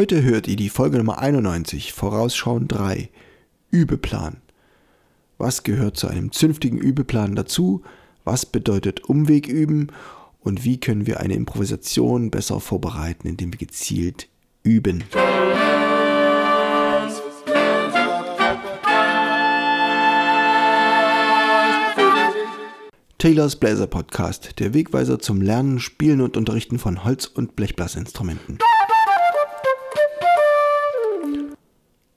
Heute hört ihr die Folge Nummer 91, Vorausschauen 3, Übeplan. Was gehört zu einem zünftigen Übeplan dazu? Was bedeutet Umweg üben? Und wie können wir eine Improvisation besser vorbereiten, indem wir gezielt üben? Taylors Bläser Podcast, der Wegweiser zum Lernen, Spielen und Unterrichten von Holz- und Blechblasinstrumenten.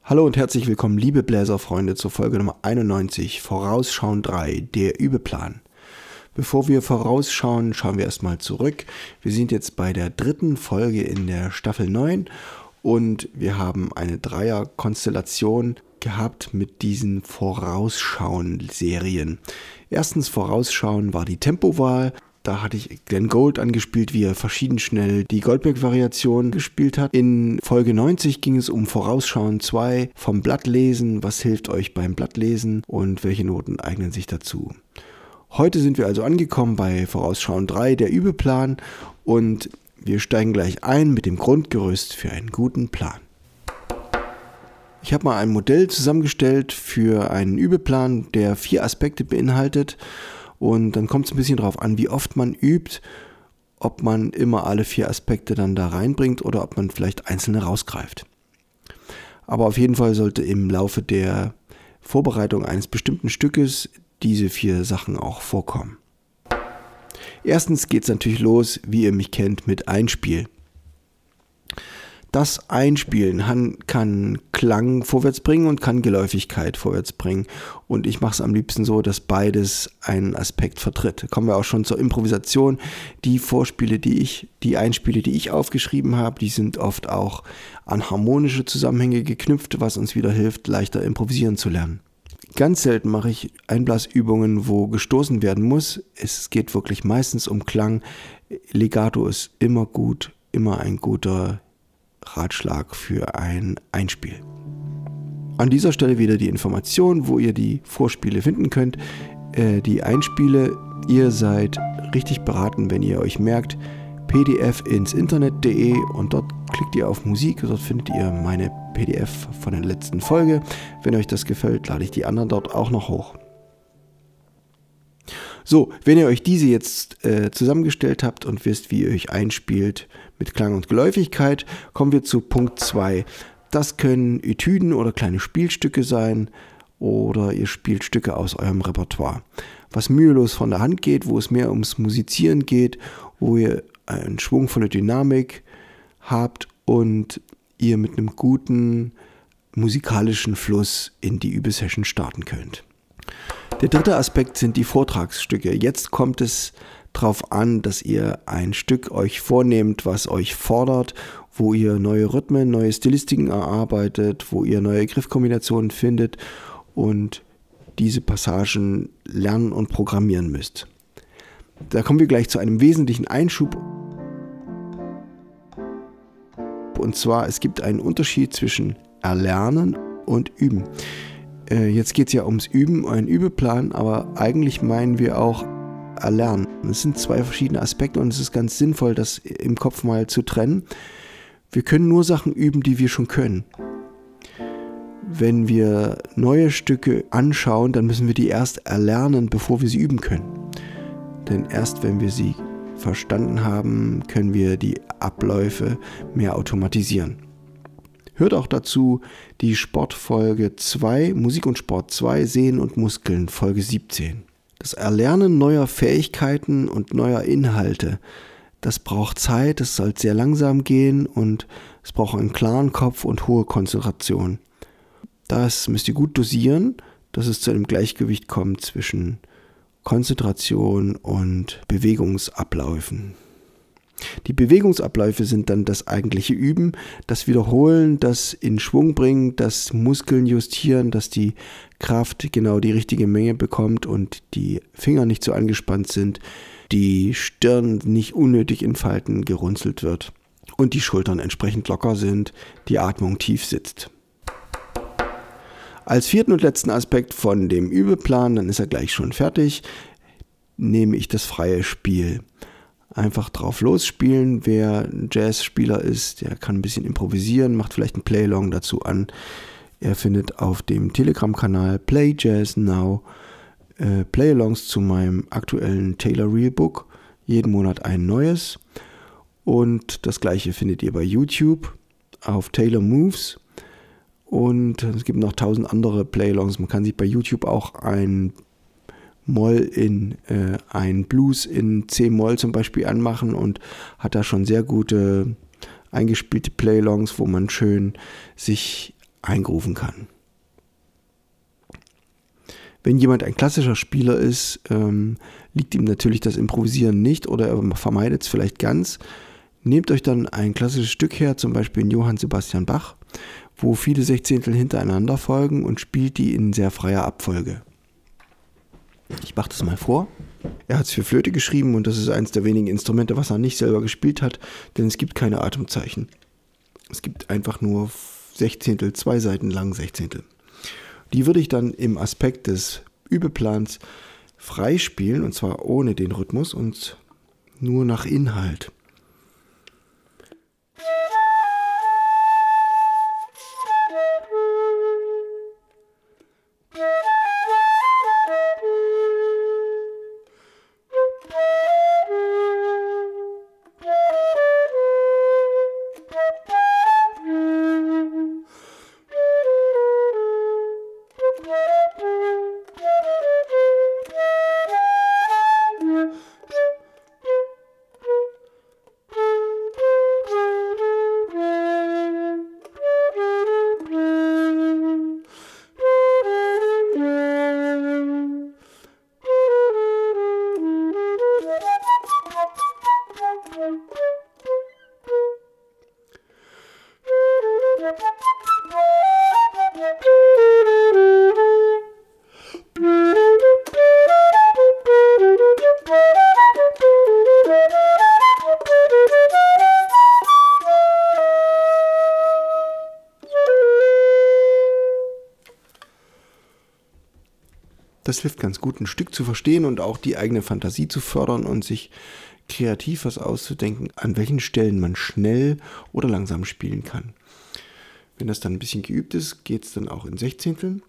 Hallo und herzlich willkommen, liebe Bläserfreunde, zur Folge Nummer 91, Vorausschauen 3, der Übeplan. Bevor wir vorausschauen, schauen wir erstmal zurück. Wir sind jetzt bei der dritten Folge in der Staffel 9 und wir haben eine Dreier-Konstellation gehabt mit diesen Vorausschauen-Serien. Erstens Vorausschauen war die Tempowahl. Da hatte ich Glenn Gold angespielt, wie er verschieden schnell die Goldberg-Variation gespielt hat. In Folge 90 ging es um Vorausschauen 2 vom Blattlesen. Was hilft euch beim Blattlesen und welche Noten eignen sich dazu? Heute sind wir also angekommen bei Vorausschauen 3, der Übeplan. Und wir steigen gleich ein mit dem Grundgerüst für einen guten Plan. Ich habe mal ein Modell zusammengestellt für einen Übeplan, der vier Aspekte beinhaltet. Und dann kommt es ein bisschen darauf an, wie oft man übt, ob man immer alle vier Aspekte dann da reinbringt oder ob man vielleicht einzelne rausgreift. Aber auf jeden Fall sollte im Laufe der Vorbereitung eines bestimmten Stückes diese vier Sachen auch vorkommen. Erstens geht es natürlich los, wie ihr mich kennt, mit Einspiel das Einspielen kann Klang vorwärts bringen und kann Geläufigkeit vorwärts bringen. Und ich mache es am liebsten so, dass beides einen Aspekt vertritt. Kommen wir auch schon zur Improvisation. Die Vorspiele, die ich, die Einspiele, die ich aufgeschrieben habe, die sind oft auch an harmonische Zusammenhänge geknüpft, was uns wieder hilft, leichter improvisieren zu lernen. Ganz selten mache ich Einblasübungen, wo gestoßen werden muss. Es geht wirklich meistens um Klang. Legato ist immer gut, immer ein guter Ratschlag für ein Einspiel. An dieser Stelle wieder die Information, wo ihr die Vorspiele finden könnt. Äh, die Einspiele, ihr seid richtig beraten, wenn ihr euch merkt, pdf ins Internet.de und dort klickt ihr auf Musik, dort findet ihr meine PDF von der letzten Folge. Wenn euch das gefällt, lade ich die anderen dort auch noch hoch. So, wenn ihr euch diese jetzt äh, zusammengestellt habt und wisst, wie ihr euch einspielt mit Klang und Geläufigkeit, kommen wir zu Punkt 2. Das können Etüden oder kleine Spielstücke sein oder ihr spielt Stücke aus eurem Repertoire. Was mühelos von der Hand geht, wo es mehr ums Musizieren geht, wo ihr eine schwungvolle Dynamik habt und ihr mit einem guten musikalischen Fluss in die Übesession starten könnt. Der dritte Aspekt sind die Vortragsstücke. Jetzt kommt es darauf an, dass ihr ein Stück euch vornehmt, was euch fordert, wo ihr neue Rhythmen, neue Stilistiken erarbeitet, wo ihr neue Griffkombinationen findet und diese Passagen lernen und programmieren müsst. Da kommen wir gleich zu einem wesentlichen Einschub. Und zwar, es gibt einen Unterschied zwischen Erlernen und Üben. Äh, jetzt geht es ja ums Üben, einen Übeplan, aber eigentlich meinen wir auch Erlernen. Es sind zwei verschiedene Aspekte und es ist ganz sinnvoll, das im Kopf mal zu trennen. Wir können nur Sachen üben, die wir schon können. Wenn wir neue Stücke anschauen, dann müssen wir die erst erlernen, bevor wir sie üben können. Denn erst wenn wir sie verstanden haben, können wir die Abläufe mehr automatisieren. Hört auch dazu die Sportfolge 2, Musik und Sport 2, Sehen und Muskeln, Folge 17. Das Erlernen neuer Fähigkeiten und neuer Inhalte, das braucht Zeit, es soll sehr langsam gehen und es braucht einen klaren Kopf und hohe Konzentration. Das müsst ihr gut dosieren, dass es zu einem Gleichgewicht kommt zwischen Konzentration und Bewegungsabläufen. Die Bewegungsabläufe sind dann das eigentliche Üben, das Wiederholen, das in Schwung bringen, das Muskeln justieren, dass die Kraft genau die richtige Menge bekommt und die Finger nicht so angespannt sind, die Stirn nicht unnötig in Falten gerunzelt wird und die Schultern entsprechend locker sind, die Atmung tief sitzt. Als vierten und letzten Aspekt von dem Übeplan, dann ist er gleich schon fertig, nehme ich das freie Spiel. Einfach drauf losspielen. Wer ein Jazzspieler ist, der kann ein bisschen improvisieren, macht vielleicht ein Playlong dazu an. Er findet auf dem Telegram-Kanal Play Jazz Now äh, Playalongs zu meinem aktuellen Taylor Real Book. Jeden Monat ein neues. Und das gleiche findet ihr bei YouTube auf Taylor Moves. Und es gibt noch tausend andere Playlongs. Man kann sich bei YouTube auch ein Moll in äh, ein Blues in C-Moll zum Beispiel anmachen und hat da schon sehr gute eingespielte Playlongs, wo man schön sich eingrufen kann. Wenn jemand ein klassischer Spieler ist, ähm, liegt ihm natürlich das Improvisieren nicht oder er vermeidet es vielleicht ganz. Nehmt euch dann ein klassisches Stück her, zum Beispiel in Johann Sebastian Bach, wo viele Sechzehntel hintereinander folgen und spielt die in sehr freier Abfolge. Ich mache das mal vor. Er hat es für Flöte geschrieben und das ist eines der wenigen Instrumente, was er nicht selber gespielt hat, denn es gibt keine Atemzeichen. Es gibt einfach nur Sechzehntel, zwei Seiten lang Sechzehntel. Die würde ich dann im Aspekt des Übeplans freispielen und zwar ohne den Rhythmus und nur nach Inhalt. Das hilft ganz gut, ein Stück zu verstehen und auch die eigene Fantasie zu fördern und sich kreativ was auszudenken, an welchen Stellen man schnell oder langsam spielen kann. Wenn das dann ein bisschen geübt ist, geht es dann auch in Sechzehnteln.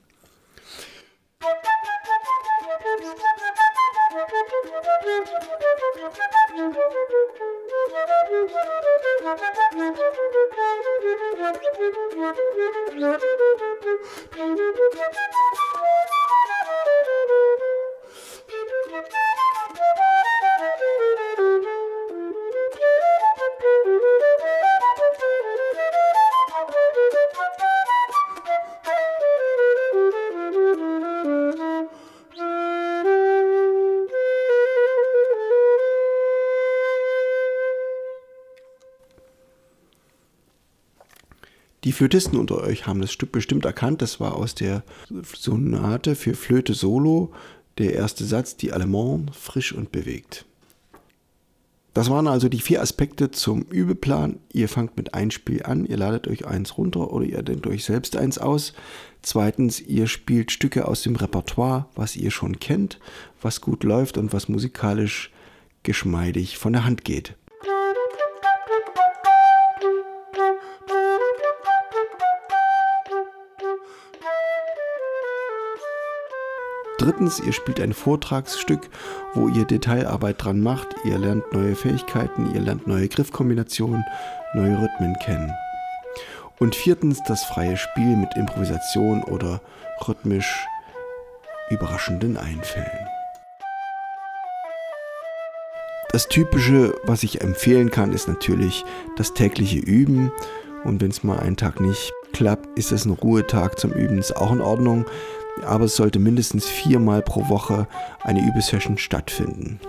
Die Flötisten unter euch haben das Stück bestimmt erkannt. Das war aus der Sonate für Flöte Solo, der erste Satz, die Allemand, frisch und bewegt. Das waren also die vier Aspekte zum Übeplan. Ihr fangt mit einem Spiel an, ihr ladet euch eins runter oder ihr denkt euch selbst eins aus. Zweitens, ihr spielt Stücke aus dem Repertoire, was ihr schon kennt, was gut läuft und was musikalisch geschmeidig von der Hand geht. Drittens, ihr spielt ein Vortragsstück, wo ihr Detailarbeit dran macht. Ihr lernt neue Fähigkeiten, ihr lernt neue Griffkombinationen, neue Rhythmen kennen. Und viertens, das freie Spiel mit Improvisation oder rhythmisch überraschenden Einfällen. Das Typische, was ich empfehlen kann, ist natürlich das tägliche Üben. Und wenn es mal einen Tag nicht klappt, ist es ein Ruhetag zum Üben, ist auch in Ordnung aber es sollte mindestens viermal pro Woche eine Übesession stattfinden.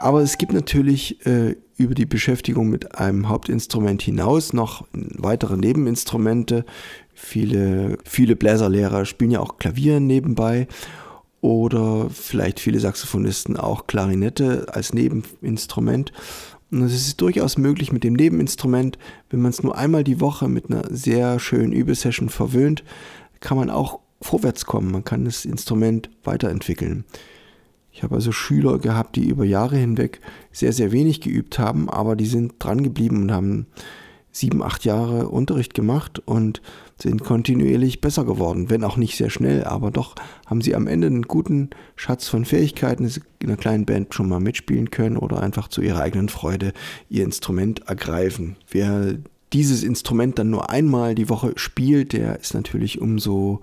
Aber es gibt natürlich äh, über die Beschäftigung mit einem Hauptinstrument hinaus noch weitere Nebeninstrumente. Viele, viele Bläserlehrer spielen ja auch Klavier nebenbei oder vielleicht viele Saxophonisten auch Klarinette als Nebeninstrument. Und es ist durchaus möglich mit dem Nebeninstrument, wenn man es nur einmal die Woche mit einer sehr schönen Übesession verwöhnt, kann man auch vorwärts kommen, man kann das Instrument weiterentwickeln. Ich habe also Schüler gehabt, die über Jahre hinweg sehr, sehr wenig geübt haben, aber die sind dran geblieben und haben sieben, acht Jahre Unterricht gemacht und sind kontinuierlich besser geworden, wenn auch nicht sehr schnell, aber doch haben sie am Ende einen guten Schatz von Fähigkeiten, in einer kleinen Band schon mal mitspielen können oder einfach zu ihrer eigenen Freude ihr Instrument ergreifen. Wer dieses Instrument dann nur einmal die Woche spielt, der ist natürlich umso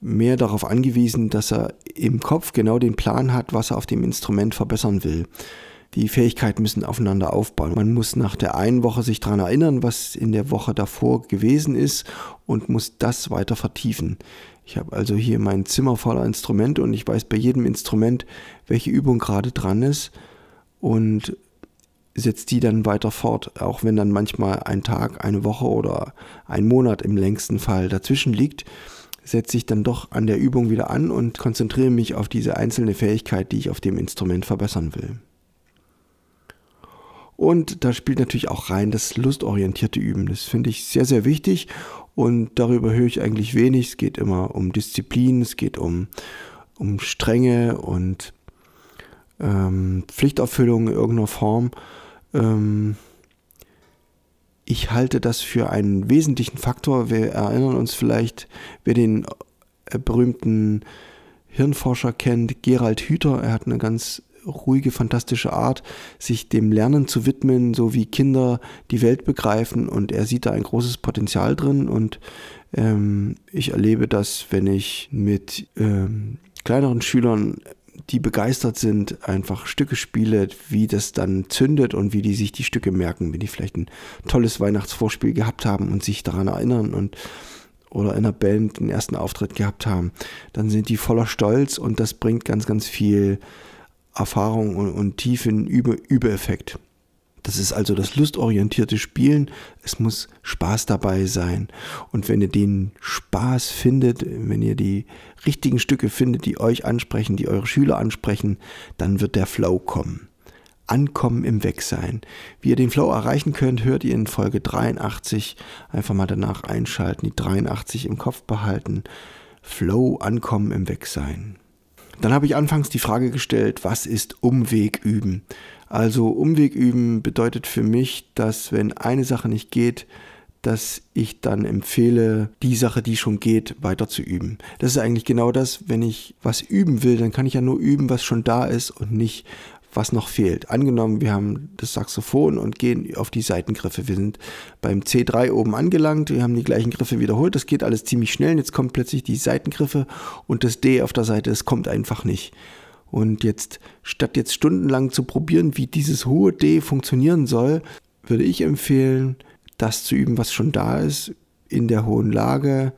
mehr darauf angewiesen, dass er im Kopf genau den Plan hat, was er auf dem Instrument verbessern will. Die Fähigkeiten müssen aufeinander aufbauen. Man muss nach der einen Woche sich daran erinnern, was in der Woche davor gewesen ist und muss das weiter vertiefen. Ich habe also hier mein Zimmer voller Instrumente und ich weiß bei jedem Instrument, welche Übung gerade dran ist und setze die dann weiter fort, auch wenn dann manchmal ein Tag, eine Woche oder ein Monat im längsten Fall dazwischen liegt setze ich dann doch an der Übung wieder an und konzentriere mich auf diese einzelne Fähigkeit, die ich auf dem Instrument verbessern will. Und da spielt natürlich auch rein das lustorientierte Üben. Das finde ich sehr, sehr wichtig und darüber höre ich eigentlich wenig. Es geht immer um Disziplin, es geht um, um Strenge und ähm, Pflichterfüllung in irgendeiner Form. Ähm, ich halte das für einen wesentlichen Faktor. Wir erinnern uns vielleicht, wer den äh, berühmten Hirnforscher kennt, Gerald Hüther. Er hat eine ganz ruhige, fantastische Art, sich dem Lernen zu widmen, so wie Kinder die Welt begreifen. Und er sieht da ein großes Potenzial drin. Und ähm, ich erlebe das, wenn ich mit ähm, kleineren Schülern die begeistert sind, einfach Stücke spiele, wie das dann zündet und wie die sich die Stücke merken, wenn die vielleicht ein tolles Weihnachtsvorspiel gehabt haben und sich daran erinnern und oder in einer Band den ersten Auftritt gehabt haben, dann sind die voller Stolz und das bringt ganz, ganz viel Erfahrung und, und tiefen Übe Übereffekt. Das ist also das lustorientierte Spielen. Es muss Spaß dabei sein. Und wenn ihr den Spaß findet, wenn ihr die richtigen Stücke findet, die euch ansprechen, die eure Schüler ansprechen, dann wird der Flow kommen. Ankommen im Wegsein. Wie ihr den Flow erreichen könnt, hört ihr in Folge 83. Einfach mal danach einschalten, die 83 im Kopf behalten. Flow, Ankommen im Wegsein. Dann habe ich anfangs die Frage gestellt, was ist Umweg üben? Also Umweg üben bedeutet für mich, dass wenn eine Sache nicht geht, dass ich dann empfehle, die Sache, die schon geht, weiter zu üben. Das ist eigentlich genau das, wenn ich was üben will, dann kann ich ja nur üben, was schon da ist und nicht, was noch fehlt. Angenommen, wir haben das Saxophon und gehen auf die Seitengriffe. Wir sind beim C3 oben angelangt, wir haben die gleichen Griffe wiederholt, das geht alles ziemlich schnell. Und jetzt kommt plötzlich die Seitengriffe und das D auf der Seite, es kommt einfach nicht. Und jetzt, statt jetzt stundenlang zu probieren, wie dieses hohe D funktionieren soll, würde ich empfehlen, das zu üben, was schon da ist, in der hohen Lage,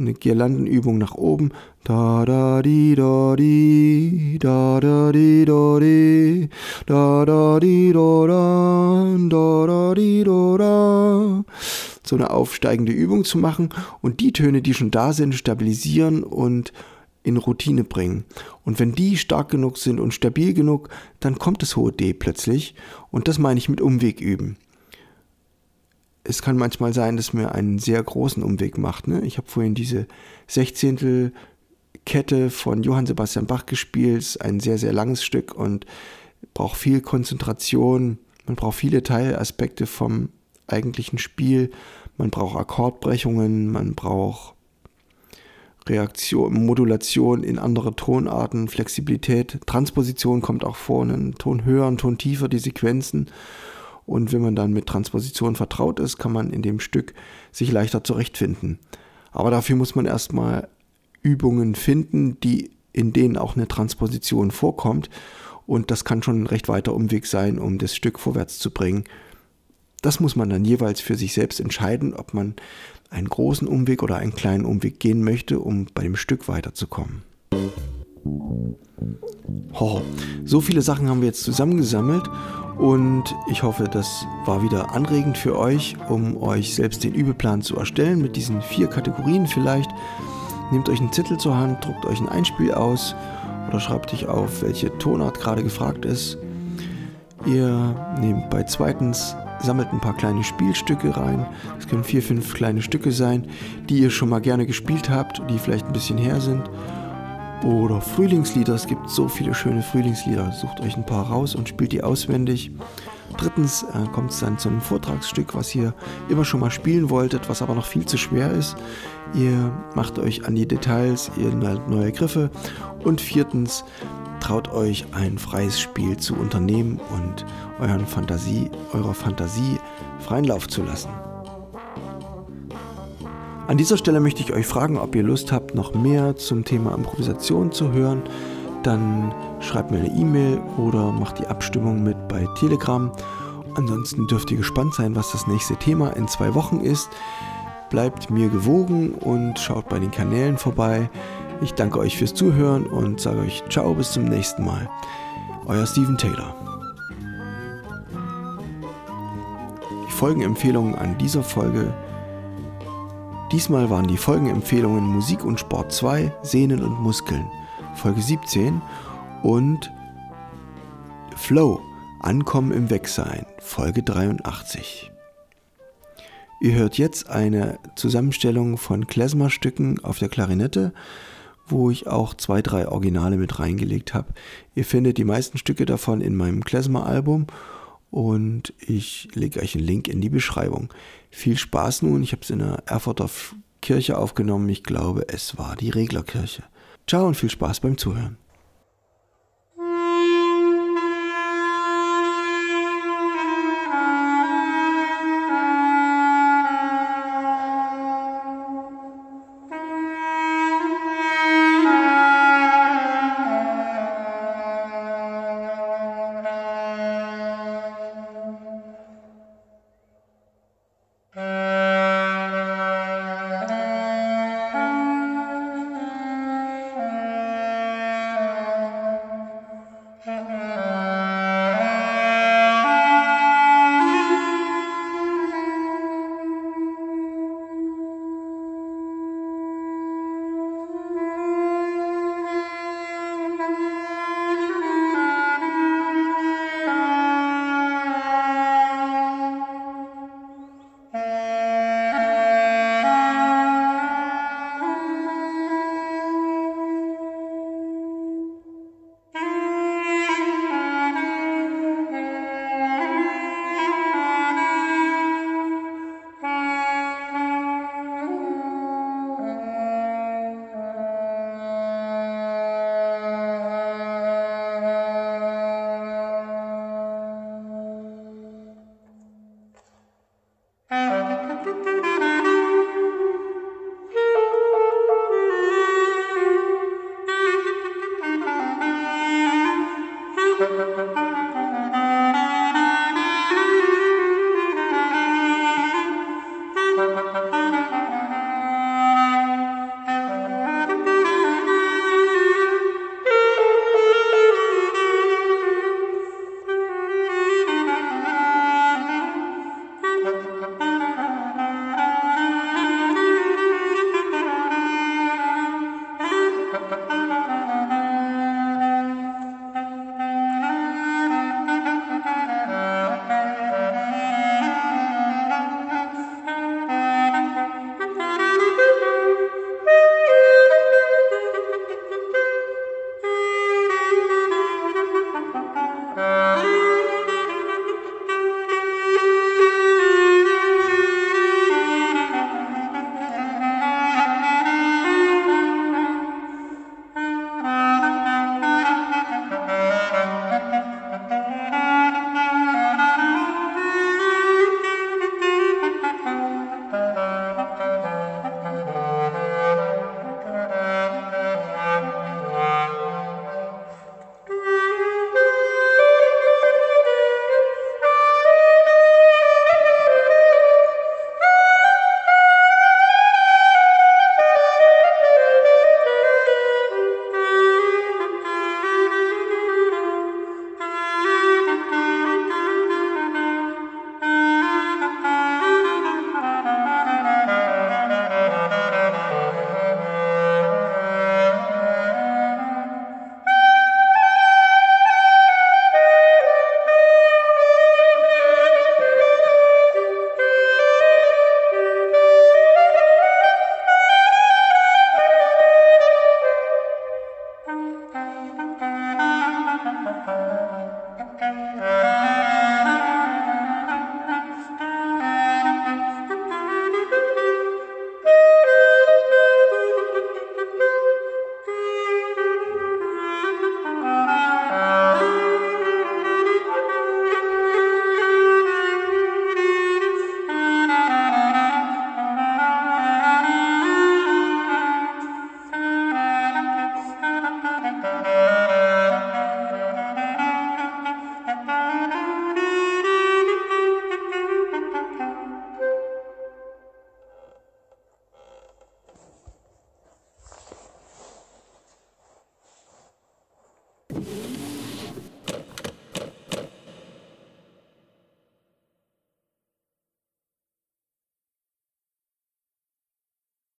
eine Girlandenübung nach oben. Da da di da di da da di da di da da di da da da da di da da so eine aufsteigende Übung zu machen und die Töne, die schon da sind, stabilisieren und in Routine bringen. Und wenn die stark genug sind und stabil genug, dann kommt das hohe D plötzlich. Und das meine ich mit Umweg üben. Es kann manchmal sein, dass mir einen sehr großen Umweg macht. Ne? Ich habe vorhin diese Sechzehntel Kette von Johann Sebastian Bach gespielt. Ist ein sehr, sehr langes Stück und braucht viel Konzentration. Man braucht viele Teilaspekte vom eigentlichen Spiel. Man braucht Akkordbrechungen, man braucht Reaktion, Modulation in andere Tonarten, Flexibilität, Transposition kommt auch vor, einen Ton höher, einen Ton tiefer, die Sequenzen. Und wenn man dann mit Transposition vertraut ist, kann man in dem Stück sich leichter zurechtfinden. Aber dafür muss man erstmal Übungen finden, die in denen auch eine Transposition vorkommt. Und das kann schon ein recht weiter Umweg sein, um das Stück vorwärts zu bringen. Das muss man dann jeweils für sich selbst entscheiden, ob man einen großen Umweg oder einen kleinen Umweg gehen möchte, um bei dem Stück weiterzukommen. Oh, so viele Sachen haben wir jetzt zusammengesammelt und ich hoffe, das war wieder anregend für euch, um euch selbst den Übeplan zu erstellen mit diesen vier Kategorien vielleicht. Nehmt euch einen Zettel zur Hand, druckt euch ein Einspiel aus oder schreibt euch auf, welche Tonart gerade gefragt ist. Ihr nehmt bei zweitens sammelt ein paar kleine Spielstücke rein. Es können vier, fünf kleine Stücke sein, die ihr schon mal gerne gespielt habt, die vielleicht ein bisschen her sind. Oder Frühlingslieder. Es gibt so viele schöne Frühlingslieder. Sucht euch ein paar raus und spielt die auswendig. Drittens äh, kommt es dann zu einem Vortragsstück, was ihr immer schon mal spielen wolltet, was aber noch viel zu schwer ist. Ihr macht euch an die Details, ihr lernt neue Griffe. Und viertens, traut euch ein freies Spiel zu unternehmen und euren Fantasie, eurer Fantasie freien Lauf zu lassen. An dieser Stelle möchte ich euch fragen, ob ihr Lust habt, noch mehr zum Thema Improvisation zu hören. Dann schreibt mir eine E-Mail oder macht die Abstimmung mit bei Telegram. Ansonsten dürft ihr gespannt sein, was das nächste Thema in zwei Wochen ist. Bleibt mir gewogen und schaut bei den Kanälen vorbei. Ich danke euch fürs Zuhören und sage euch ciao bis zum nächsten Mal. Euer Steven Taylor. Die Folgenempfehlungen an dieser Folge Diesmal waren die Folgenempfehlungen Musik und Sport 2, Sehnen und Muskeln, Folge 17 und Flow, Ankommen im Wegsein, Folge 83. Ihr hört jetzt eine Zusammenstellung von Klezmer-Stücken auf der Klarinette, wo ich auch zwei, drei Originale mit reingelegt habe. Ihr findet die meisten Stücke davon in meinem Klezmer-Album und ich lege euch einen Link in die Beschreibung. Viel Spaß nun, ich habe es in der Erfurter Kirche aufgenommen, ich glaube es war die Reglerkirche. Ciao und viel Spaß beim Zuhören.